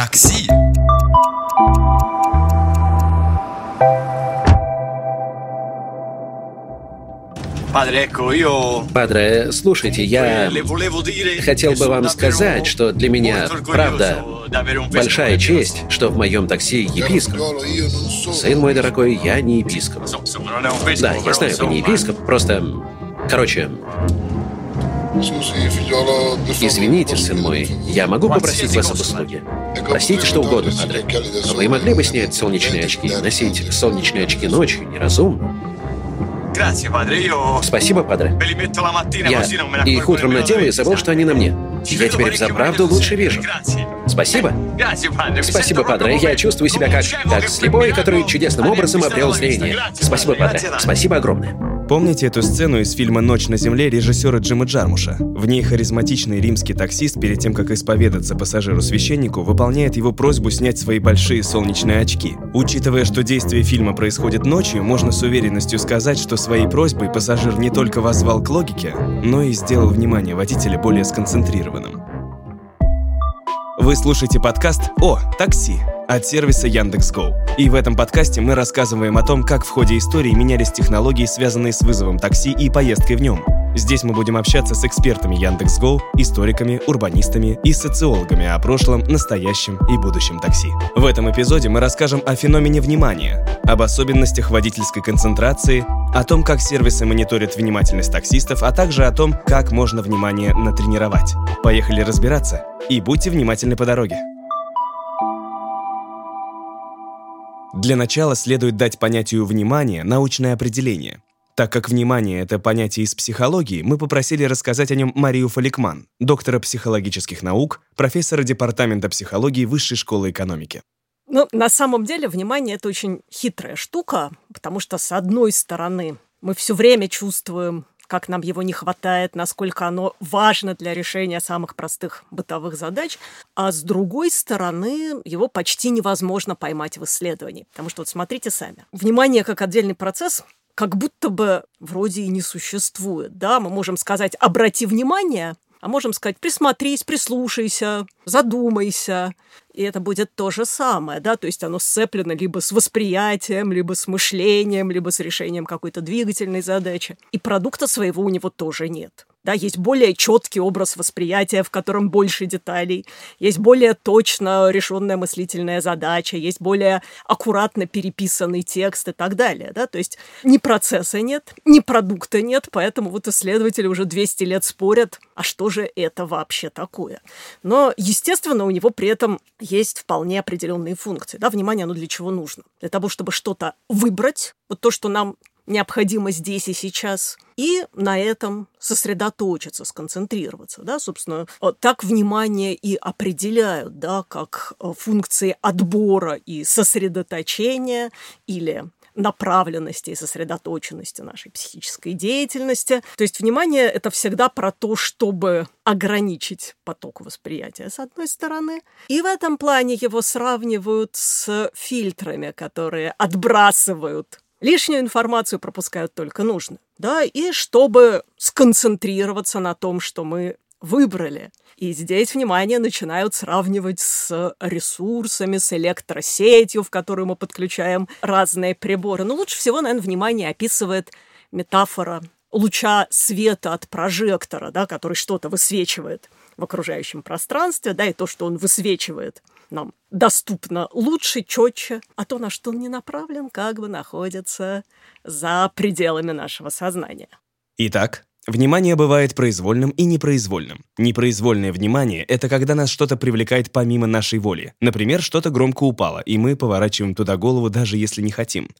Такси. Падре, слушайте, я хотел бы вам сказать, что для меня, правда, большая честь, что в моем такси епископ. Сын мой дорогой, я не епископ. Да, я знаю, вы не епископ, просто... Короче, Извините, сын мой, я могу попросить вас об услуге? Простите, что угодно, падре. Но вы могли бы снять солнечные очки? Носить солнечные очки ночью неразумно. Спасибо, падре. Я их утром надел и забыл, что они на мне. Я теперь взаправду лучше вижу. Спасибо. Спасибо, падре. Я чувствую себя как, как слепой, который чудесным образом обрел зрение. Спасибо, падре. Спасибо огромное. Помните эту сцену из фильма «Ночь на земле» режиссера Джима Джармуша? В ней харизматичный римский таксист перед тем, как исповедаться пассажиру-священнику, выполняет его просьбу снять свои большие солнечные очки. Учитывая, что действие фильма происходит ночью, можно с уверенностью сказать, что своей просьбой пассажир не только возвал к логике, но и сделал внимание водителя более сконцентрированным. Вы слушаете подкаст «О, такси» от сервиса Яндекс.Го. И в этом подкасте мы рассказываем о том, как в ходе истории менялись технологии, связанные с вызовом такси и поездкой в нем. Здесь мы будем общаться с экспертами Яндекс.Го, историками, урбанистами и социологами о прошлом, настоящем и будущем такси. В этом эпизоде мы расскажем о феномене внимания, об особенностях водительской концентрации, о том, как сервисы мониторят внимательность таксистов, а также о том, как можно внимание натренировать. Поехали разбираться и будьте внимательны по дороге. Для начала следует дать понятию внимания научное определение. Так как внимание – это понятие из психологии, мы попросили рассказать о нем Марию Фаликман, доктора психологических наук, профессора Департамента психологии Высшей школы экономики. Ну, на самом деле, внимание – это очень хитрая штука, потому что, с одной стороны, мы все время чувствуем как нам его не хватает, насколько оно важно для решения самых простых бытовых задач. А с другой стороны, его почти невозможно поймать в исследовании. Потому что вот смотрите сами. Внимание как отдельный процесс как будто бы вроде и не существует. Да, мы можем сказать «обрати внимание», а можем сказать «присмотрись, прислушайся, задумайся». И это будет то же самое, да, то есть оно сцеплено либо с восприятием, либо с мышлением, либо с решением какой-то двигательной задачи. И продукта своего у него тоже нет. Да, есть более четкий образ восприятия, в котором больше деталей, есть более точно решенная мыслительная задача, есть более аккуратно переписанный текст и так далее. Да? То есть ни процесса нет, ни продукта нет, поэтому вот исследователи уже 200 лет спорят, а что же это вообще такое. Но, естественно, у него при этом есть вполне определенные функции. Да? Внимание, оно для чего нужно? Для того, чтобы что-то выбрать, вот то, что нам необходимо здесь и сейчас, и на этом сосредоточиться, сконцентрироваться. Да? Собственно, так внимание и определяют, да, как э, функции отбора и сосредоточения или направленности и сосредоточенности нашей психической деятельности. То есть внимание — это всегда про то, чтобы ограничить поток восприятия, с одной стороны. И в этом плане его сравнивают с фильтрами, которые отбрасывают Лишнюю информацию пропускают только нужно. Да, и чтобы сконцентрироваться на том, что мы выбрали. И здесь внимание начинают сравнивать с ресурсами, с электросетью, в которую мы подключаем разные приборы. Но лучше всего, наверное, внимание описывает метафора луча света от прожектора, да, который что-то высвечивает в окружающем пространстве, да, и то, что он высвечивает нам доступно лучше, четче, а то, на что он не направлен, как бы находится за пределами нашего сознания. Итак, Внимание бывает произвольным и непроизвольным. Непроизвольное внимание — это когда нас что-то привлекает помимо нашей воли. Например, что-то громко упало, и мы поворачиваем туда голову, даже если не хотим.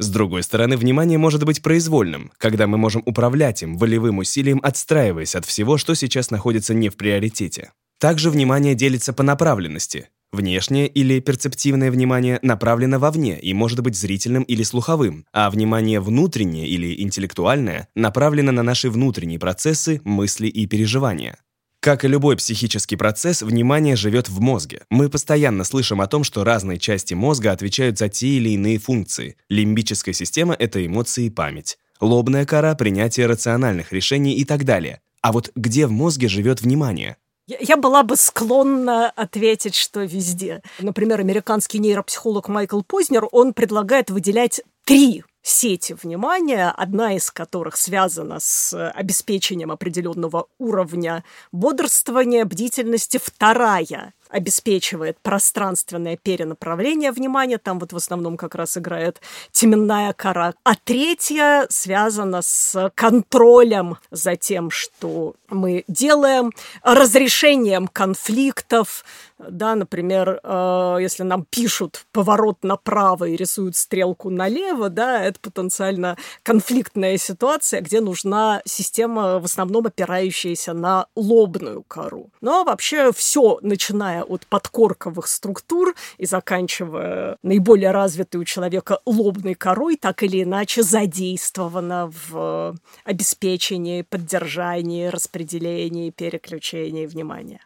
С другой стороны, внимание может быть произвольным, когда мы можем управлять им волевым усилием, отстраиваясь от всего, что сейчас находится не в приоритете. Также внимание делится по направленности. Внешнее или перцептивное внимание направлено вовне и может быть зрительным или слуховым, а внимание внутреннее или интеллектуальное направлено на наши внутренние процессы, мысли и переживания. Как и любой психический процесс, внимание живет в мозге. Мы постоянно слышим о том, что разные части мозга отвечают за те или иные функции. Лимбическая система — это эмоции и память. Лобная кора — принятие рациональных решений и так далее. А вот где в мозге живет внимание? Я была бы склонна ответить, что везде. Например, американский нейропсихолог Майкл Познер, он предлагает выделять три сети внимания, одна из которых связана с обеспечением определенного уровня бодрствования, бдительности, вторая обеспечивает пространственное перенаправление внимания, там вот в основном как раз играет теменная кора. А третья связана с контролем за тем, что мы делаем, разрешением конфликтов, да, например, э, если нам пишут поворот направо и рисуют стрелку налево, да, это потенциально конфликтная ситуация, где нужна система в основном опирающаяся на лобную кору. Но вообще все, начиная от подкорковых структур и заканчивая наиболее развитой у человека лобной корой, так или иначе задействовано в обеспечении, поддержании, распределении, переключении внимания.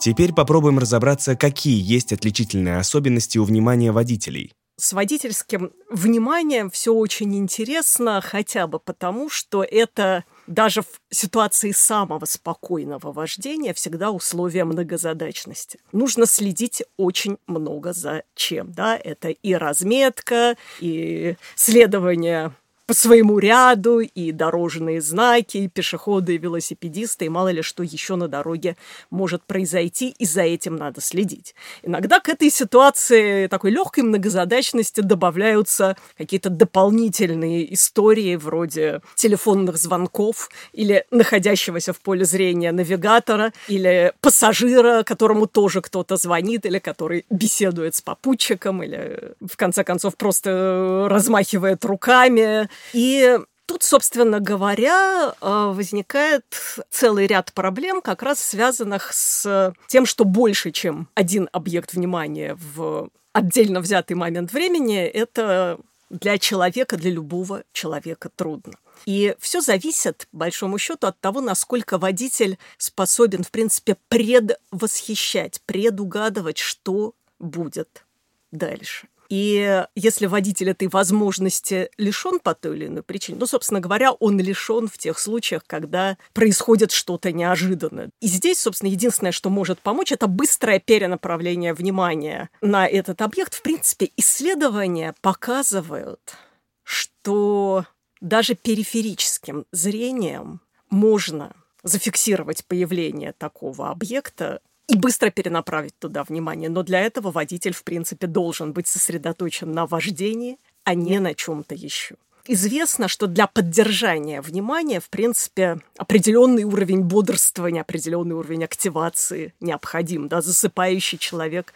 Теперь попробуем разобраться, какие есть отличительные особенности у внимания водителей. С водительским вниманием все очень интересно, хотя бы потому, что это даже в ситуации самого спокойного вождения всегда условия многозадачности. Нужно следить очень много за чем. Да? Это и разметка, и следование по своему ряду, и дорожные знаки, и пешеходы, и велосипедисты, и мало ли что еще на дороге может произойти, и за этим надо следить. Иногда к этой ситуации такой легкой многозадачности добавляются какие-то дополнительные истории вроде телефонных звонков или находящегося в поле зрения навигатора, или пассажира, которому тоже кто-то звонит, или который беседует с попутчиком, или в конце концов просто размахивает руками, и Тут, собственно говоря, э, возникает целый ряд проблем, как раз связанных с тем, что больше, чем один объект внимания в отдельно взятый момент времени, это для человека, для любого человека трудно. И все зависит, большому счету, от того, насколько водитель способен, в принципе, предвосхищать, предугадывать, что будет дальше. И если водитель этой возможности лишен по той или иной причине, ну, собственно говоря, он лишен в тех случаях, когда происходит что-то неожиданное. И здесь, собственно, единственное, что может помочь, это быстрое перенаправление внимания на этот объект. В принципе, исследования показывают, что даже периферическим зрением можно зафиксировать появление такого объекта и быстро перенаправить туда внимание. Но для этого водитель, в принципе, должен быть сосредоточен на вождении, а не на чем-то еще. Известно, что для поддержания внимания, в принципе, определенный уровень бодрствования, определенный уровень активации необходим. Да? Засыпающий человек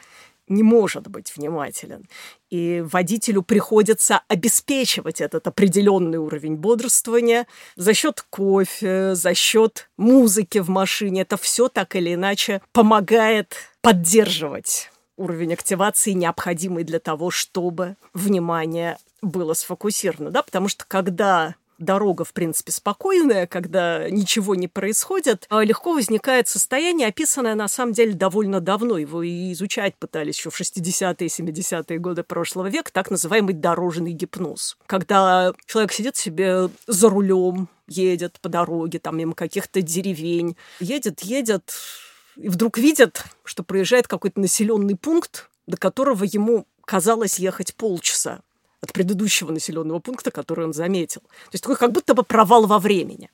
не может быть внимателен. И водителю приходится обеспечивать этот определенный уровень бодрствования за счет кофе, за счет музыки в машине. Это все так или иначе помогает поддерживать уровень активации, необходимый для того, чтобы внимание было сфокусировано. Да? Потому что когда дорога, в принципе, спокойная, когда ничего не происходит, а легко возникает состояние, описанное на самом деле довольно давно. Его и изучать пытались еще в 60-е, 70-е годы прошлого века, так называемый дорожный гипноз. Когда человек сидит себе за рулем, едет по дороге, там мимо каких-то деревень, едет, едет, и вдруг видит, что проезжает какой-то населенный пункт, до которого ему казалось ехать полчаса от предыдущего населенного пункта, который он заметил. То есть такой как будто бы провал во времени.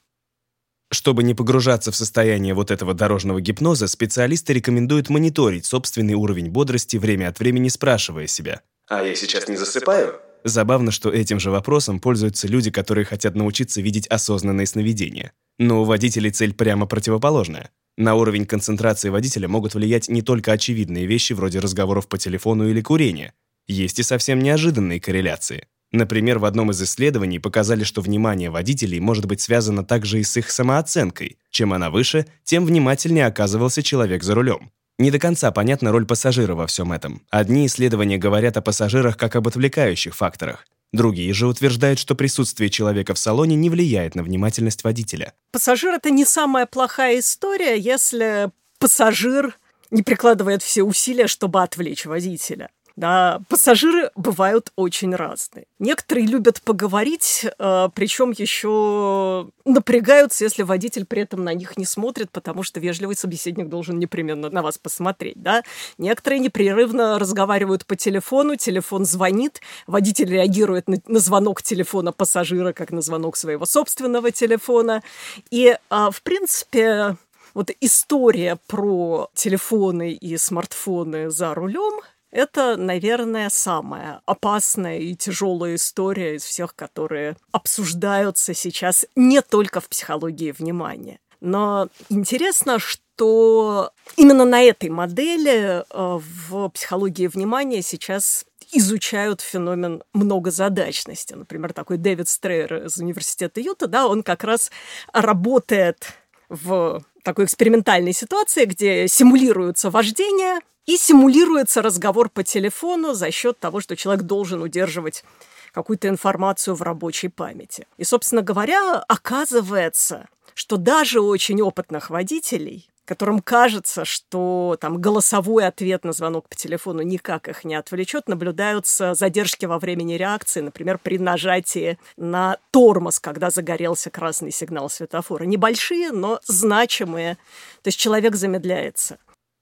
Чтобы не погружаться в состояние вот этого дорожного гипноза, специалисты рекомендуют мониторить собственный уровень бодрости время от времени, спрашивая себя. «А я сейчас не засыпаю?» Забавно, что этим же вопросом пользуются люди, которые хотят научиться видеть осознанные сновидения. Но у водителей цель прямо противоположная. На уровень концентрации водителя могут влиять не только очевидные вещи вроде разговоров по телефону или курения, есть и совсем неожиданные корреляции. Например, в одном из исследований показали, что внимание водителей может быть связано также и с их самооценкой. Чем она выше, тем внимательнее оказывался человек за рулем. Не до конца понятна роль пассажира во всем этом. Одни исследования говорят о пассажирах как об отвлекающих факторах. Другие же утверждают, что присутствие человека в салоне не влияет на внимательность водителя. Пассажир — это не самая плохая история, если пассажир не прикладывает все усилия, чтобы отвлечь водителя. Да, пассажиры бывают очень разные. Некоторые любят поговорить, э, причем еще напрягаются, если водитель при этом на них не смотрит, потому что вежливый собеседник должен непременно на вас посмотреть. Да? Некоторые непрерывно разговаривают по телефону, телефон звонит, водитель реагирует на, на звонок телефона пассажира, как на звонок своего собственного телефона. И, а, в принципе, вот история про телефоны и смартфоны за рулем это, наверное, самая опасная и тяжелая история из всех, которые обсуждаются сейчас не только в психологии внимания. Но интересно, что именно на этой модели э, в психологии внимания сейчас изучают феномен многозадачности. Например, такой Дэвид Стрейер из университета Юта, да, он как раз работает в такой экспериментальной ситуации, где симулируется вождение и симулируется разговор по телефону за счет того, что человек должен удерживать какую-то информацию в рабочей памяти. И, собственно говоря, оказывается, что даже у очень опытных водителей которым кажется, что там голосовой ответ на звонок по телефону никак их не отвлечет, наблюдаются задержки во времени реакции, например, при нажатии на тормоз, когда загорелся красный сигнал светофора. Небольшие, но значимые. То есть человек замедляется.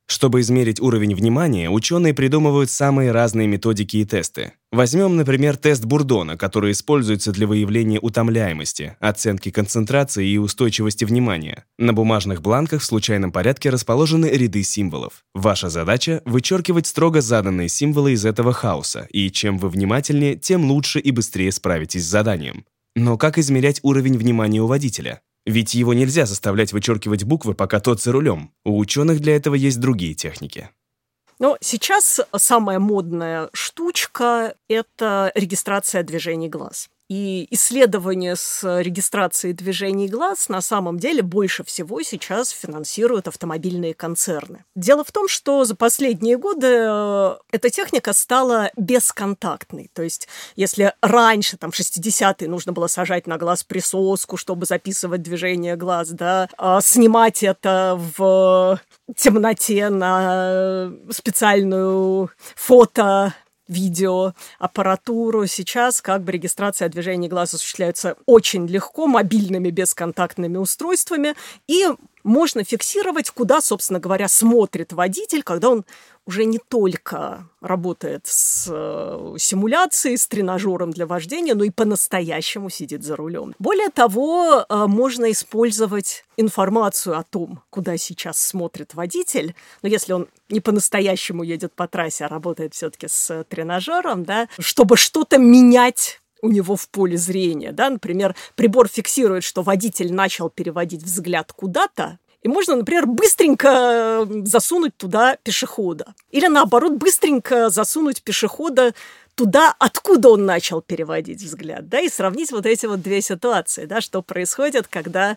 Чтобы измерить уровень внимания, ученые придумывают самые разные методики и тесты. Возьмем, например, тест Бурдона, который используется для выявления утомляемости, оценки концентрации и устойчивости внимания. На бумажных бланках в случайном порядке расположены ряды символов. Ваша задача — вычеркивать строго заданные символы из этого хаоса, и чем вы внимательнее, тем лучше и быстрее справитесь с заданием. Но как измерять уровень внимания у водителя? Ведь его нельзя заставлять вычеркивать буквы, пока тот за рулем. У ученых для этого есть другие техники. Но сейчас самая модная штучка – это регистрация движений глаз. И исследования с регистрацией движений глаз на самом деле больше всего сейчас финансируют автомобильные концерны. Дело в том, что за последние годы э, эта техника стала бесконтактной. То есть, если раньше, там, в 60-е, нужно было сажать на глаз присоску, чтобы записывать движение глаз, да, а снимать это в темноте на специальную фото видеоаппаратуру. Сейчас как бы регистрация движений глаз осуществляется очень легко, мобильными бесконтактными устройствами, и можно фиксировать, куда, собственно говоря, смотрит водитель, когда он уже не только работает с э, симуляцией, с тренажером для вождения, но и по-настоящему сидит за рулем. Более того, э, можно использовать информацию о том, куда сейчас смотрит водитель, но если он не по-настоящему едет по трассе, а работает все-таки с тренажером, да, чтобы что-то менять у него в поле зрения. Да? Например, прибор фиксирует, что водитель начал переводить взгляд куда-то, и можно, например, быстренько засунуть туда пешехода. Или наоборот, быстренько засунуть пешехода туда, откуда он начал переводить взгляд, да, и сравнить вот эти вот две ситуации, да, что происходит, когда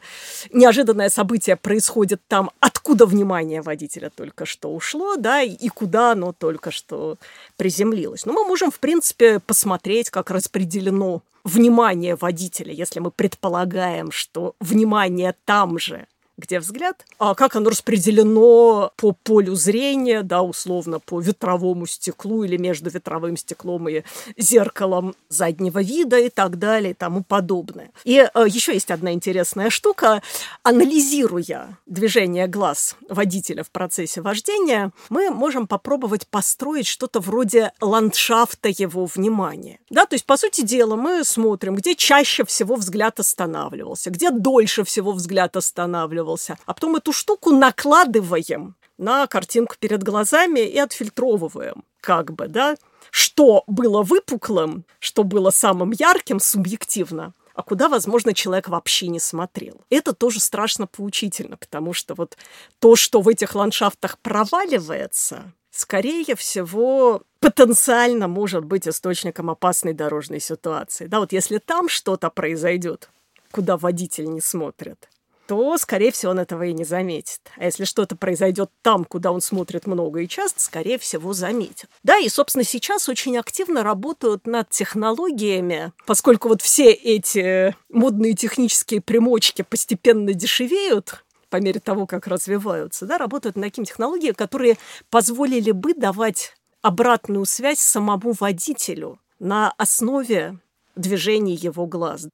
неожиданное событие происходит там, откуда внимание водителя только что ушло, да, и куда оно только что приземлилось. Но мы можем, в принципе, посмотреть, как распределено внимание водителя, если мы предполагаем, что внимание там же, где взгляд, а как оно распределено по полю зрения, да, условно, по ветровому стеклу или между ветровым стеклом и зеркалом заднего вида и так далее и тому подобное. И э, еще есть одна интересная штука. Анализируя движение глаз водителя в процессе вождения, мы можем попробовать построить что-то вроде ландшафта его внимания. Да, то есть, по сути дела, мы смотрим, где чаще всего взгляд останавливался, где дольше всего взгляд останавливался, останавливался. А потом эту штуку накладываем на картинку перед глазами и отфильтровываем, как бы, да, что было выпуклым, что было самым ярким субъективно, а куда, возможно, человек вообще не смотрел. Это тоже страшно поучительно, потому что вот то, что в этих ландшафтах проваливается, скорее всего, потенциально может быть источником опасной дорожной ситуации. Да, вот если там что-то произойдет, куда водитель не смотрит, то, скорее всего, он этого и не заметит. А если что-то произойдет там, куда он смотрит много и часто, скорее всего, заметит. Да, и, собственно, сейчас очень активно работают над технологиями, поскольку вот все эти модные технические примочки постепенно дешевеют, по мере того, как развиваются, да, работают над такими технологиями, которые позволили бы давать обратную связь самому водителю на основе движений его глаз.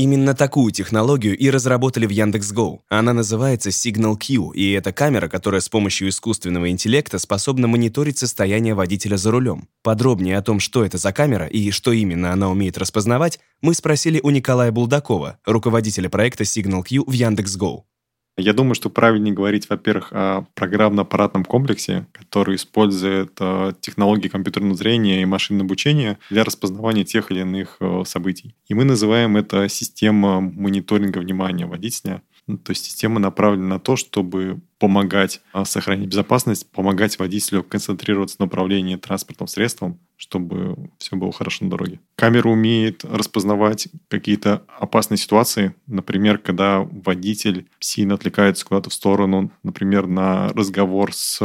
Именно такую технологию и разработали в Яндекс.Го. Она называется Signal Q, и это камера, которая с помощью искусственного интеллекта способна мониторить состояние водителя за рулем. Подробнее о том, что это за камера и что именно она умеет распознавать, мы спросили у Николая Булдакова, руководителя проекта Signal Q в Яндекс.Го. Я думаю, что правильнее говорить, во-первых, о программно-аппаратном комплексе, который использует э, технологии компьютерного зрения и машинного обучения для распознавания тех или иных э, событий. И мы называем это система мониторинга внимания водителя. Ну, то есть система направлена на то, чтобы помогать а, сохранить безопасность, помогать водителю концентрироваться на управлении транспортным средством, чтобы все было хорошо на дороге. Камера умеет распознавать какие-то опасные ситуации, например, когда водитель сильно отвлекается куда-то в сторону, например, на разговор с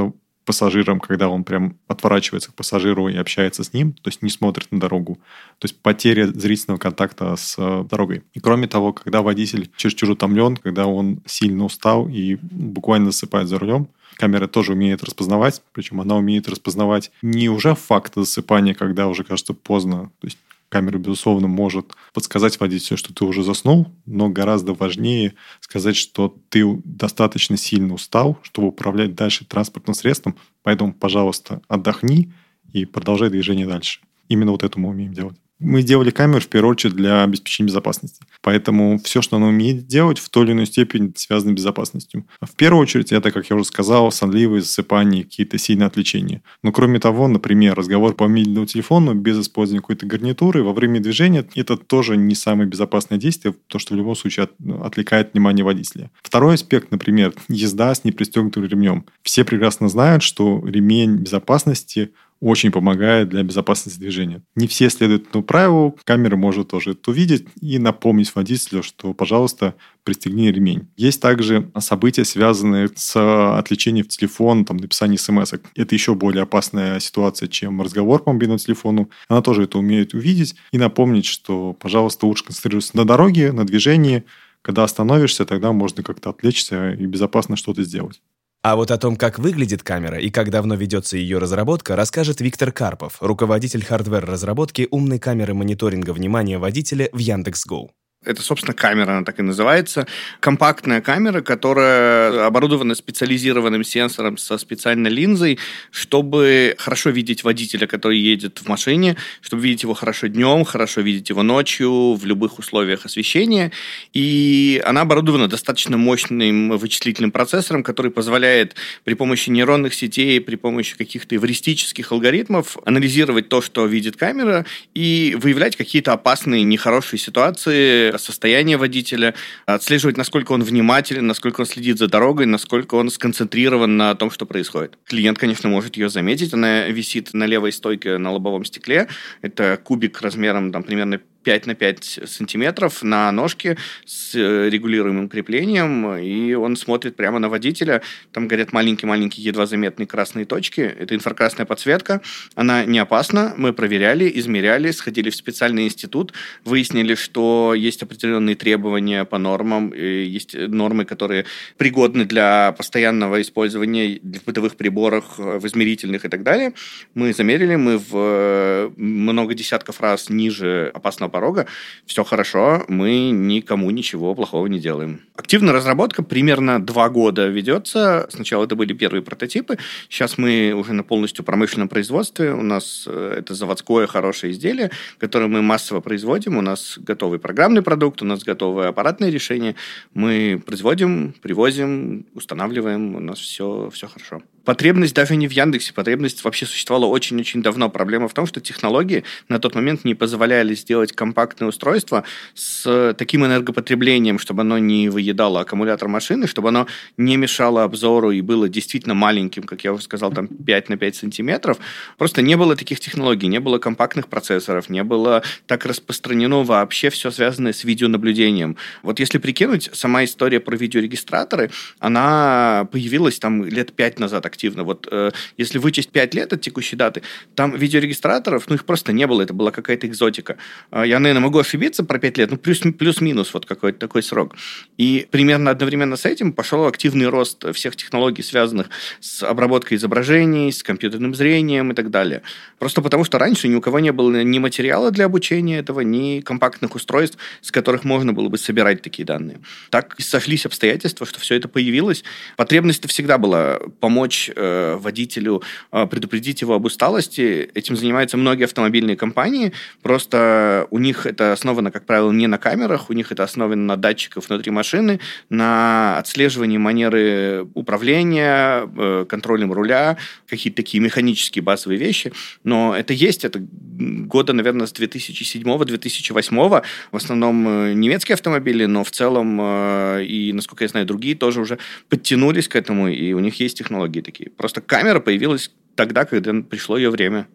пассажиром, когда он прям отворачивается к пассажиру и общается с ним, то есть не смотрит на дорогу. То есть потеря зрительного контакта с э, дорогой. И кроме того, когда водитель чересчур утомлен, когда он сильно устал и буквально засыпает за рулем, камера тоже умеет распознавать, причем она умеет распознавать не уже факт засыпания, когда уже кажется поздно, то есть камера, безусловно, может подсказать водителю, что ты уже заснул, но гораздо важнее сказать, что ты достаточно сильно устал, чтобы управлять дальше транспортным средством, поэтому, пожалуйста, отдохни и продолжай движение дальше. Именно вот это мы умеем делать. Мы сделали камеру в первую очередь для обеспечения безопасности. Поэтому все, что она умеет делать, в той или иной степени связано с безопасностью. В первую очередь, это, как я уже сказал, сонливые засыпания, какие-то сильные отвлечения. Но кроме того, например, разговор по мобильному телефону без использования какой-то гарнитуры во время движения, это тоже не самое безопасное действие, то, что в любом случае от, отвлекает внимание водителя. Второй аспект, например, езда с непристегнутым ремнем. Все прекрасно знают, что ремень безопасности очень помогает для безопасности движения. Не все следуют этому правилу, камера может тоже это увидеть и напомнить водителю, что, пожалуйста, пристегни ремень. Есть также события, связанные с отвлечением в телефон, там, написание смс -ок. Это еще более опасная ситуация, чем разговор по мобильному телефону. Она тоже это умеет увидеть и напомнить, что, пожалуйста, лучше концентрируйся на дороге, на движении. Когда остановишься, тогда можно как-то отвлечься и безопасно что-то сделать. А вот о том, как выглядит камера и как давно ведется ее разработка, расскажет Виктор Карпов, руководитель хардвер-разработки умной камеры мониторинга внимания водителя в Яндекс.Го. Это, собственно, камера, она так и называется. Компактная камера, которая оборудована специализированным сенсором со специальной линзой, чтобы хорошо видеть водителя, который едет в машине, чтобы видеть его хорошо днем, хорошо видеть его ночью, в любых условиях освещения. И она оборудована достаточно мощным вычислительным процессором, который позволяет при помощи нейронных сетей, при помощи каких-то эвристических алгоритмов анализировать то, что видит камера, и выявлять какие-то опасные, нехорошие ситуации, состояние водителя, отслеживать, насколько он внимателен, насколько он следит за дорогой, насколько он сконцентрирован на том, что происходит. Клиент, конечно, может ее заметить. Она висит на левой стойке на лобовом стекле. Это кубик размером там, примерно 5 на 5 сантиметров на ножке с э, регулируемым креплением, и он смотрит прямо на водителя. Там горят маленькие-маленькие, едва заметные красные точки. Это инфракрасная подсветка. Она не опасна. Мы проверяли, измеряли, сходили в специальный институт, выяснили, что есть определенные требования по нормам, есть нормы, которые пригодны для постоянного использования в бытовых приборах, в измерительных и так далее. Мы замерили, мы в э, много десятков раз ниже опасного порога, все хорошо, мы никому ничего плохого не делаем. Активная разработка примерно два года ведется. Сначала это были первые прототипы, сейчас мы уже на полностью промышленном производстве. У нас э, это заводское хорошее изделие, которое мы массово производим. У нас готовый программный продукт, у нас готовое аппаратное решение. Мы производим, привозим, устанавливаем, у нас все, все хорошо. Потребность даже не в Яндексе, потребность вообще существовала очень-очень давно. Проблема в том, что технологии на тот момент не позволяли сделать компактное устройство с таким энергопотреблением, чтобы оно не выедало аккумулятор машины, чтобы оно не мешало обзору и было действительно маленьким, как я уже сказал, там 5 на 5 сантиметров. Просто не было таких технологий, не было компактных процессоров, не было так распространено вообще все связанное с видеонаблюдением. Вот если прикинуть, сама история про видеорегистраторы, она появилась там лет 5 назад, активно. Вот э, если вычесть 5 лет от текущей даты, там видеорегистраторов, ну, их просто не было, это была какая-то экзотика. Э, я, наверное, могу ошибиться про 5 лет, ну, плюс, плюс-минус вот какой-то такой срок. И примерно одновременно с этим пошел активный рост всех технологий, связанных с обработкой изображений, с компьютерным зрением и так далее. Просто потому, что раньше ни у кого не было ни материала для обучения этого, ни компактных устройств, с которых можно было бы собирать такие данные. Так сошлись обстоятельства, что все это появилось. Потребность всегда была помочь э, водителю, э, предупредить его об усталости. Этим занимаются многие автомобильные компании. Просто у них это основано, как правило, не на камерах, у них это основано на датчиках внутри машины, на отслеживании манеры управления, э, контролем руля, какие-то такие механические базовые вещи. Но это есть, это года, наверное, с 2007-2008. В основном э, немецкие автомобили, но в целом э, и, насколько я знаю, другие тоже уже подтянулись к этому, и у них есть технологии такие. Просто камера появилась тогда, когда пришло ее время.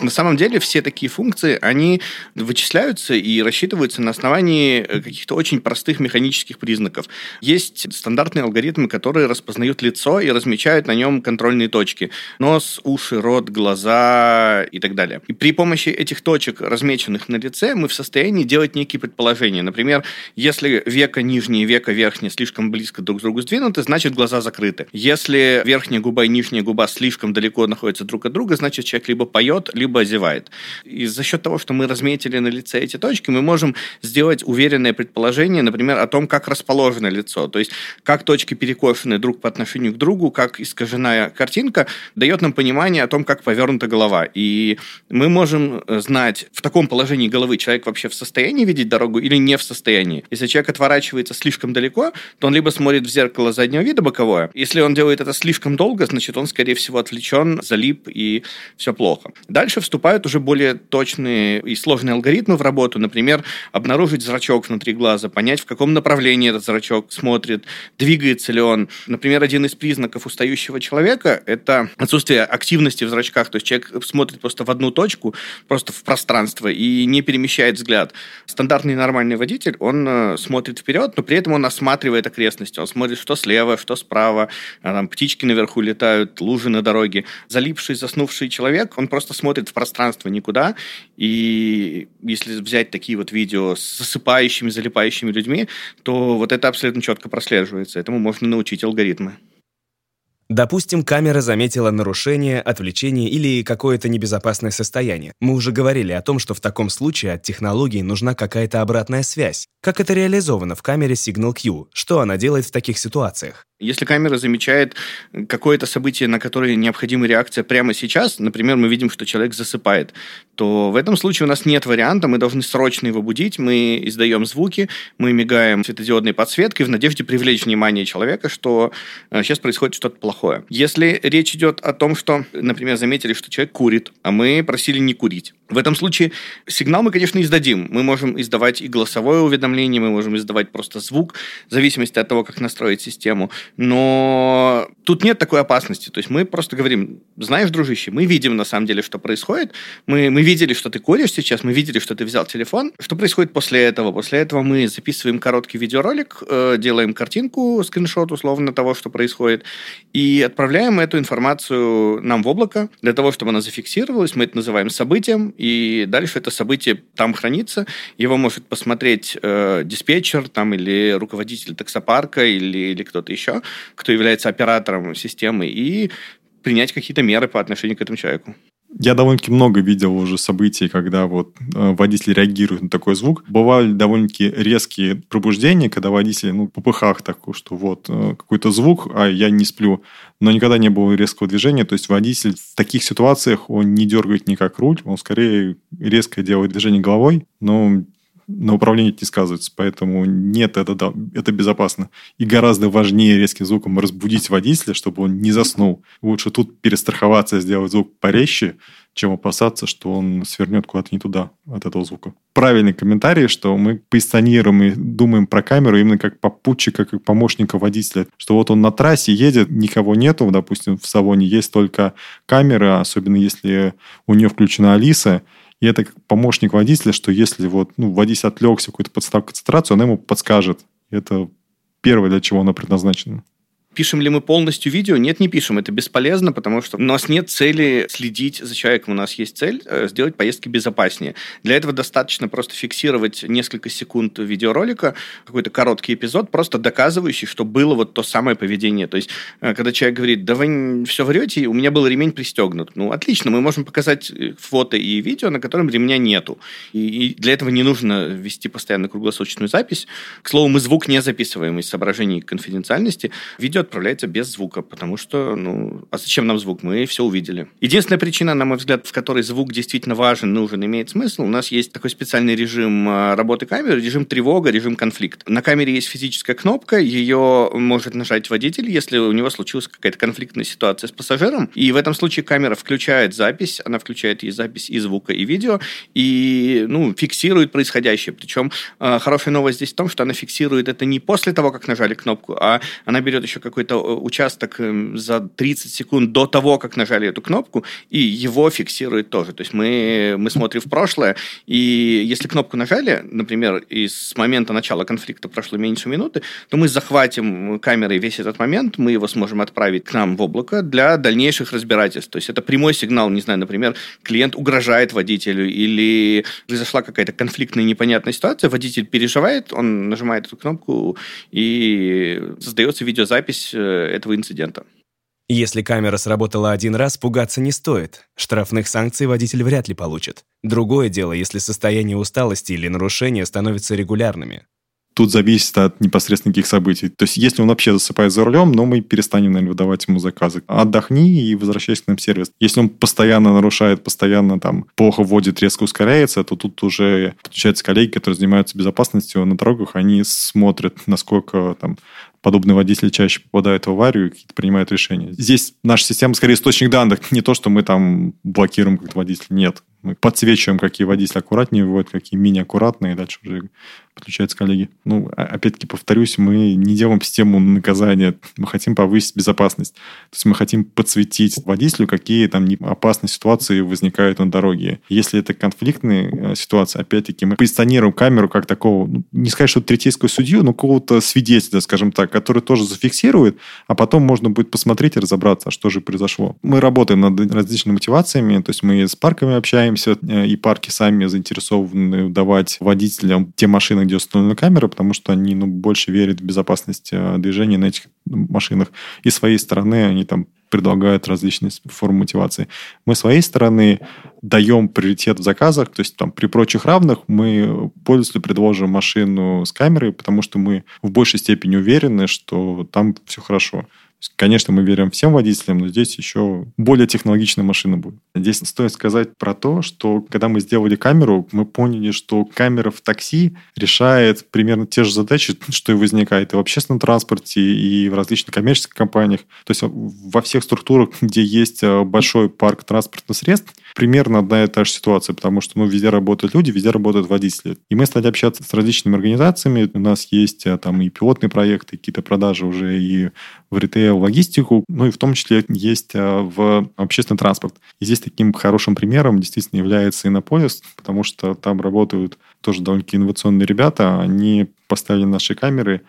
На самом деле все такие функции, они вычисляются и рассчитываются на основании э, каких-то очень простых механических признаков. Есть стандартные алгоритмы, которые распознают лицо и размечают на нем контрольные точки. Нос, уши, рот, глаза и так далее. И при помощи этих точек, размеченных на лице, мы в состоянии делать некие предположения. Например, если века нижнее и века верхнее слишком близко друг к другу сдвинуты, значит глаза закрыты. Если верхняя губа и нижняя губа слишком далеко находятся друг от друга, значит человек либо поет, либо озевает. И за счет того, что мы разметили на лице эти точки, мы можем сделать уверенное предположение, например, о том, как расположено лицо. То есть, как точки перекошены друг по отношению к другу, как искаженная картинка, дает нам понимание о том, как повернута голова. И мы можем знать, в таком положении головы человек вообще в состоянии видеть дорогу или не в состоянии. Если человек отворачивается слишком далеко, то он либо смотрит в зеркало заднего вида боковое. Если он делает это слишком долго, значит, он, скорее всего, отвлечен, залип, и все плохо. Дальше вступают уже более точные и сложные алгоритмы в работу. Например, обнаружить зрачок внутри глаза, понять, в каком направлении этот зрачок смотрит, двигается ли он. Например, один из признаков устающего человека – это отсутствие активности в зрачках. То есть человек смотрит просто в одну точку, просто в пространство и не перемещает взгляд. Стандартный нормальный водитель, он э, смотрит вперед, но при этом он осматривает окрестности. Он смотрит, что слева, что справа. А там птички наверху летают, лужи на дороге. Залипший, заснувший человек, он просто смотрит в пространство никуда. И если взять такие вот видео с засыпающими, залипающими людьми, то вот это абсолютно четко прослеживается. Этому можно научить алгоритмы. Допустим, камера заметила нарушение, отвлечение или какое-то небезопасное состояние. Мы уже говорили о том, что в таком случае от технологии нужна какая-то обратная связь. Как это реализовано в камере Signal Q? Что она делает в таких ситуациях? Если камера замечает какое-то событие, на которое необходима реакция прямо сейчас, например, мы видим, что человек засыпает, то в этом случае у нас нет варианта, мы должны срочно его будить, мы издаем звуки, мы мигаем светодиодной подсветкой в надежде привлечь внимание человека, что сейчас э, происходит что-то плохое. Если речь идет о том, что, например, заметили, что человек курит, а мы просили не курить, в этом случае сигнал мы, конечно, издадим. Мы можем издавать и голосовое уведомление, мы можем издавать просто звук, в зависимости от того, как настроить систему. Но тут нет такой опасности. То есть мы просто говорим, знаешь, дружище, мы видим на самом деле, что происходит. Мы, мы видели, что ты куришь сейчас, мы видели, что ты взял телефон. Что происходит после этого? После этого мы записываем короткий видеоролик, э, делаем картинку, скриншот условно того, что происходит, и отправляем эту информацию нам в облако для того, чтобы она зафиксировалась. Мы это называем событием, и дальше это событие там хранится. Его может посмотреть э, диспетчер там, или руководитель таксопарка или, или кто-то еще, кто является оператором системы, и принять какие-то меры по отношению к этому человеку. Я довольно-таки много видел уже событий, когда вот э, водитель реагирует на такой звук. Бывали довольно-таки резкие пробуждения, когда водители, ну, по пыхах такой, что вот э, какой-то звук, а я не сплю. Но никогда не было резкого движения. То есть водитель в таких ситуациях, он не дергает никак руль, он скорее резко делает движение головой, но на управлении не сказывается. Поэтому нет, это, да, это безопасно. И гораздо важнее резким звуком разбудить водителя, чтобы он не заснул. Лучше тут перестраховаться, сделать звук порезче, чем опасаться, что он свернет куда-то не туда от этого звука. Правильный комментарий, что мы позиционируем и думаем про камеру именно как попутчика, как помощника водителя. Что вот он на трассе едет, никого нету, допустим, в салоне есть только камера, особенно если у нее включена Алиса, и это как помощник водителя, что если вот, ну, водитель отвлекся, какую-то подставку концентрацию, она ему подскажет. Это первое, для чего она предназначена. Пишем ли мы полностью видео? Нет, не пишем. Это бесполезно, потому что у нас нет цели следить за человеком. У нас есть цель э, сделать поездки безопаснее. Для этого достаточно просто фиксировать несколько секунд видеоролика, какой-то короткий эпизод, просто доказывающий, что было вот то самое поведение. То есть, э, когда человек говорит, да вы все врете, у меня был ремень пристегнут. Ну, отлично, мы можем показать э, фото и видео, на котором ремня нету. И, для этого не нужно вести постоянно круглосуточную запись. К слову, мы звук не записываем из соображений конфиденциальности. Видео отправляется без звука, потому что, ну, а зачем нам звук? Мы все увидели. Единственная причина, на мой взгляд, в которой звук действительно важен, нужен, имеет смысл, у нас есть такой специальный режим а, работы камеры, режим тревога, режим конфликт. На камере есть физическая кнопка, ее может нажать водитель, если у него случилась какая-то конфликтная ситуация с пассажиром, и в этом случае камера включает запись, она включает и запись и звука, и видео, и, ну, фиксирует происходящее. Причем а, хорошая новость здесь в том, что она фиксирует это не после того, как нажали кнопку, а она берет еще какой-то э, участок эм, за 30 секунд до того, как нажали эту кнопку, и его фиксирует тоже. То есть мы, мы смотрим в прошлое, и если кнопку нажали, например, и с момента начала конфликта прошло меньше минуты, то мы захватим камерой весь этот момент, мы его сможем отправить к нам в облако для дальнейших разбирательств. То есть это прямой сигнал, не знаю, например, клиент угрожает водителю или произошла какая-то конфликтная непонятная ситуация, водитель переживает, он нажимает эту кнопку и создается видеозапись э, этого инцидента. Если камера сработала один раз, пугаться не стоит. Штрафных санкций водитель вряд ли получит. Другое дело, если состояние усталости или нарушения становятся регулярными. Тут зависит от непосредственно каких событий. То есть, если он вообще засыпает за рулем, но мы перестанем, наверное, выдавать ему заказы. Отдохни и возвращайся к нам в сервис. Если он постоянно нарушает, постоянно там плохо вводит, резко ускоряется, то тут уже подключаются коллеги, которые занимаются безопасностью на дорогах, они смотрят, насколько там подобные водители чаще попадают в аварию и принимают решения. Здесь наша система скорее источник данных, не то, что мы там блокируем как-то водителя, нет. Мы подсвечиваем, какие водители аккуратнее выводят, какие менее аккуратные, и дальше уже подключаются коллеги. Ну, опять-таки, повторюсь, мы не делаем систему наказания, мы хотим повысить безопасность. То есть мы хотим подсветить водителю, какие там опасные ситуации возникают на дороге. Если это конфликтные э, ситуации, опять-таки, мы позиционируем камеру как такого, ну, не сказать, что третейского судью, но какого-то свидетеля, скажем так, который тоже зафиксирует, а потом можно будет посмотреть и разобраться, что же произошло. Мы работаем над различными мотивациями, то есть мы с парками общаемся, э, и парки сами заинтересованы давать водителям те машины, машинах, где установлена камера, потому что они ну, больше верят в безопасность э, движения на этих машинах. И с своей стороны они там предлагают различные формы мотивации. Мы с своей стороны даем приоритет в заказах, то есть там при прочих равных мы пользователю предложим машину с камерой, потому что мы в большей степени уверены, что там все хорошо. Конечно, мы верим всем водителям, но здесь еще более технологичная машина будет. Здесь стоит сказать про то, что когда мы сделали камеру, мы поняли, что камера в такси решает примерно те же задачи, что и возникает и в общественном транспорте, и в различных коммерческих компаниях. То есть во всех структурах, где есть э, большой парк транспортных средств, примерно одна и та же ситуация, потому что ну, везде работают люди, везде работают водители. И мы стали общаться с различными организациями. У нас есть э, там и пилотные проекты, какие-то продажи уже и в ритейл, логистику, ну и в том числе есть э, в общественный транспорт. И здесь таким хорошим примером действительно является Иннополис, потому что там работают тоже довольно-таки инновационные ребята. Они поставили наши камеры,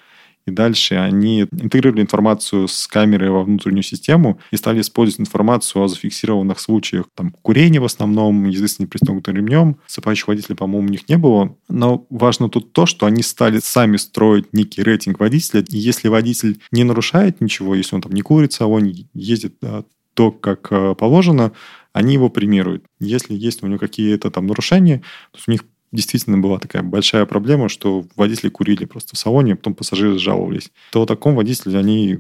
и дальше они интегрировали информацию с камеры во внутреннюю систему и стали использовать информацию о зафиксированных случаях там, курения в основном, езды с непристегнутым ремнем. Сыпающих водителей, по-моему, у них не было. Но важно тут то, что они стали сами строить некий рейтинг водителя. И если водитель не нарушает ничего, если он там не курит в он ездит то, как э, положено, они его премируют. Если есть у него какие-то там нарушения, то у них действительно была такая большая проблема, что водители курили просто в салоне, а потом пассажиры жаловались. То таком водителе они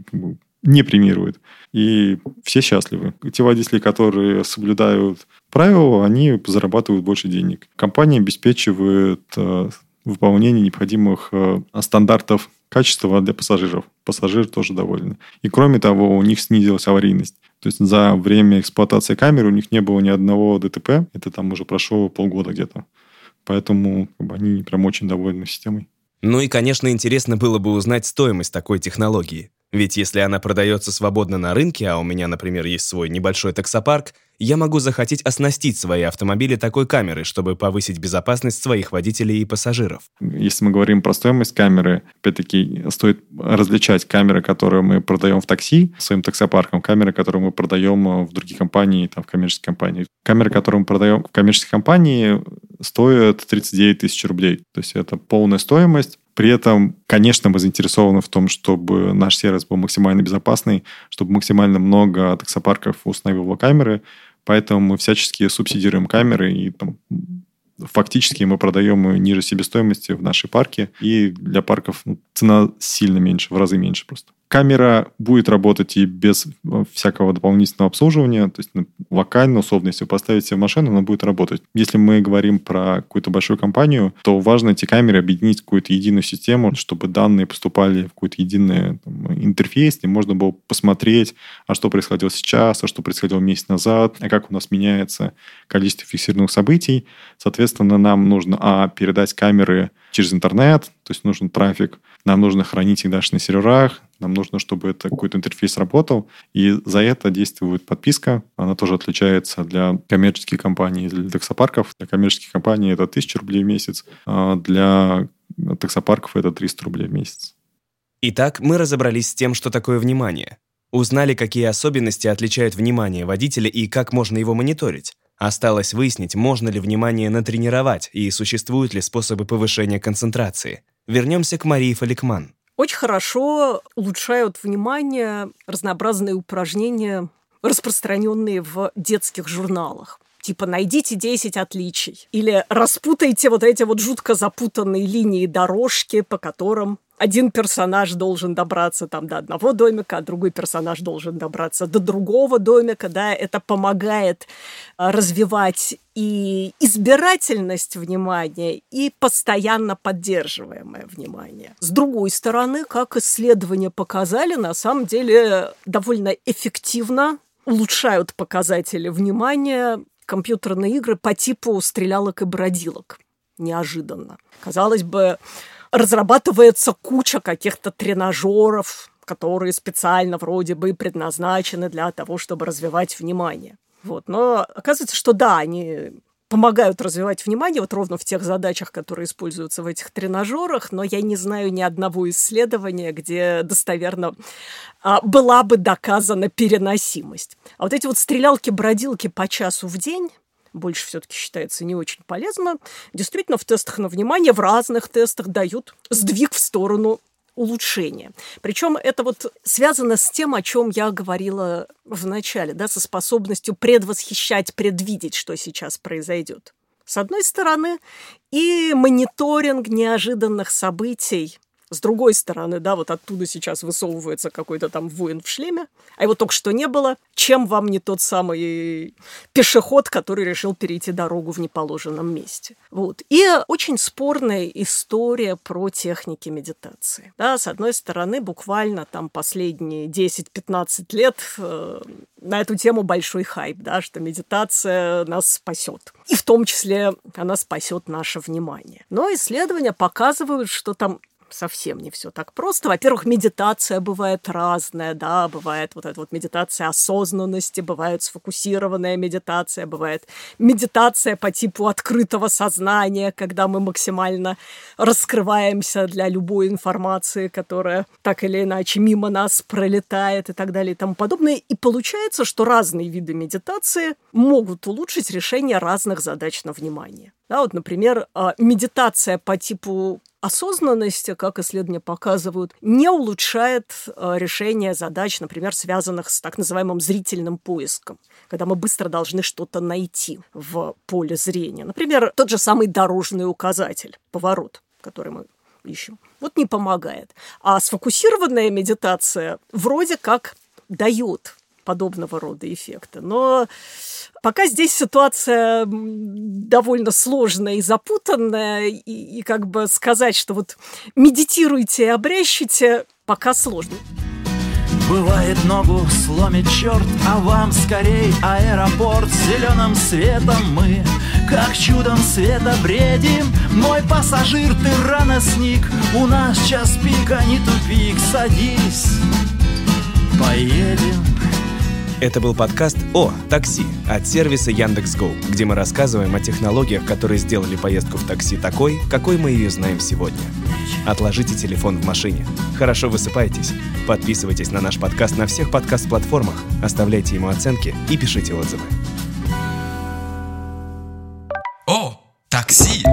не премируют. И все счастливы. Те водители, которые соблюдают правила, они зарабатывают больше денег. Компания обеспечивает э, выполнение необходимых э, стандартов качества для пассажиров. Пассажиры тоже довольны. И кроме того, у них снизилась аварийность. То есть за время эксплуатации камеры у них не было ни одного ДТП. Это там уже прошло полгода где-то. Поэтому как бы, они прям очень довольны системой. Ну и, конечно, интересно было бы узнать стоимость такой технологии. Ведь если она продается свободно на рынке, а у меня, например, есть свой небольшой таксопарк, я могу захотеть оснастить свои автомобили такой камерой, чтобы повысить безопасность своих водителей и пассажиров. Если мы говорим про стоимость камеры, опять-таки стоит различать камеры, которые мы продаем в такси своим таксопарком, камеры, которые мы продаем в другие компании, там, в коммерческие компании. Камеры, которые мы продаем в коммерческой компании, стоят 39 тысяч рублей. То есть это полная стоимость. При этом, конечно, мы заинтересованы в том, чтобы наш сервис был максимально безопасный, чтобы максимально много таксопарков установило камеры, поэтому мы всячески субсидируем камеры и там, фактически мы продаем ниже себестоимости в нашей парке, и для парков ну, цена сильно меньше, в разы меньше просто. Камера будет работать и без э, всякого дополнительного обслуживания, то есть ну, локально, условно, если вы поставите себе в машину, она будет работать. Если мы говорим про какую-то большую компанию, то важно эти камеры объединить в какую-то единую систему, чтобы данные поступали в какой-то единый там, интерфейс, и можно было посмотреть, а что происходило сейчас, а что происходило месяц назад, а как у нас меняется количество фиксированных событий. Соответственно, нам нужно, а, передать камеры через интернет, то есть нужен трафик, нам нужно хранить их дальше на серверах, нам нужно, чтобы это какой-то интерфейс работал, и за это действует подписка. Она тоже отличается для коммерческих компаний, для таксопарков. Для коммерческих компаний это 1000 рублей в месяц, а для таксопарков это 300 рублей в месяц. Итак, мы разобрались с тем, что такое внимание. Узнали, какие особенности отличают внимание водителя и как можно его мониторить. Осталось выяснить, можно ли внимание натренировать и существуют ли способы повышения концентрации. Вернемся к Марии Фаликман. Очень хорошо улучшают внимание разнообразные упражнения, распространенные в детских журналах типа найдите 10 отличий. Или распутайте вот эти вот жутко запутанные линии дорожки, по которым один персонаж должен добраться там до одного домика, а другой персонаж должен добраться до другого домика, да, это помогает а, развивать и избирательность внимания, и постоянно поддерживаемое внимание. С другой стороны, как исследования показали, на самом деле довольно эффективно улучшают показатели внимания компьютерные игры по типу стрелялок и бродилок. Неожиданно. Казалось бы, разрабатывается куча каких-то тренажеров, которые специально вроде бы предназначены для того, чтобы развивать внимание. Вот. Но оказывается, что да, они помогают развивать внимание вот ровно в тех задачах, которые используются в этих тренажерах, но я не знаю ни одного исследования, где достоверно а, была бы доказана переносимость. А вот эти вот стрелялки-бродилки по часу в день, больше все-таки считается не очень полезно. Действительно, в тестах на внимание, в разных тестах дают сдвиг в сторону улучшения. Причем это вот связано с тем, о чем я говорила в начале, да, со способностью предвосхищать, предвидеть, что сейчас произойдет. С одной стороны, и мониторинг неожиданных событий с другой стороны, да, вот оттуда сейчас высовывается какой-то там воин в шлеме, а его только что не было. Чем вам не тот самый пешеход, который решил перейти дорогу в неположенном месте? Вот. И очень спорная история про техники медитации. Да, с одной стороны, буквально там последние 10-15 лет э, на эту тему большой хайп, да, что медитация нас спасет. И в том числе она спасет наше внимание. Но исследования показывают, что там совсем не все так просто. Во-первых, медитация бывает разная, да, бывает вот эта вот медитация осознанности, бывает сфокусированная медитация, бывает медитация по типу открытого сознания, когда мы максимально раскрываемся для любой информации, которая так или иначе мимо нас пролетает и так далее и тому подобное. И получается, что разные виды медитации могут улучшить решение разных задач на внимание. Да, вот, например, а, медитация по типу осознанность, как исследования показывают, не улучшает э, решение задач, например, связанных с так называемым зрительным поиском, когда мы быстро должны что-то найти в поле зрения. Например, тот же самый дорожный указатель, поворот, который мы ищем. Вот не помогает. А сфокусированная медитация вроде как дает подобного рода эффекты. Но пока здесь ситуация довольно сложная и запутанная, и, и как бы сказать, что вот медитируйте и обрящите, пока сложно. Бывает ногу сломит черт, а вам скорей аэропорт Зеленым светом мы, как чудом света бредим Мой пассажир, ты рано сник, у нас час пика, не тупик Садись, поедем это был подкаст «О, такси» от сервиса Яндекс.Го, где мы рассказываем о технологиях, которые сделали поездку в такси такой, какой мы ее знаем сегодня. Отложите телефон в машине. Хорошо высыпайтесь. Подписывайтесь на наш подкаст на всех подкаст-платформах, оставляйте ему оценки и пишите отзывы. О, такси!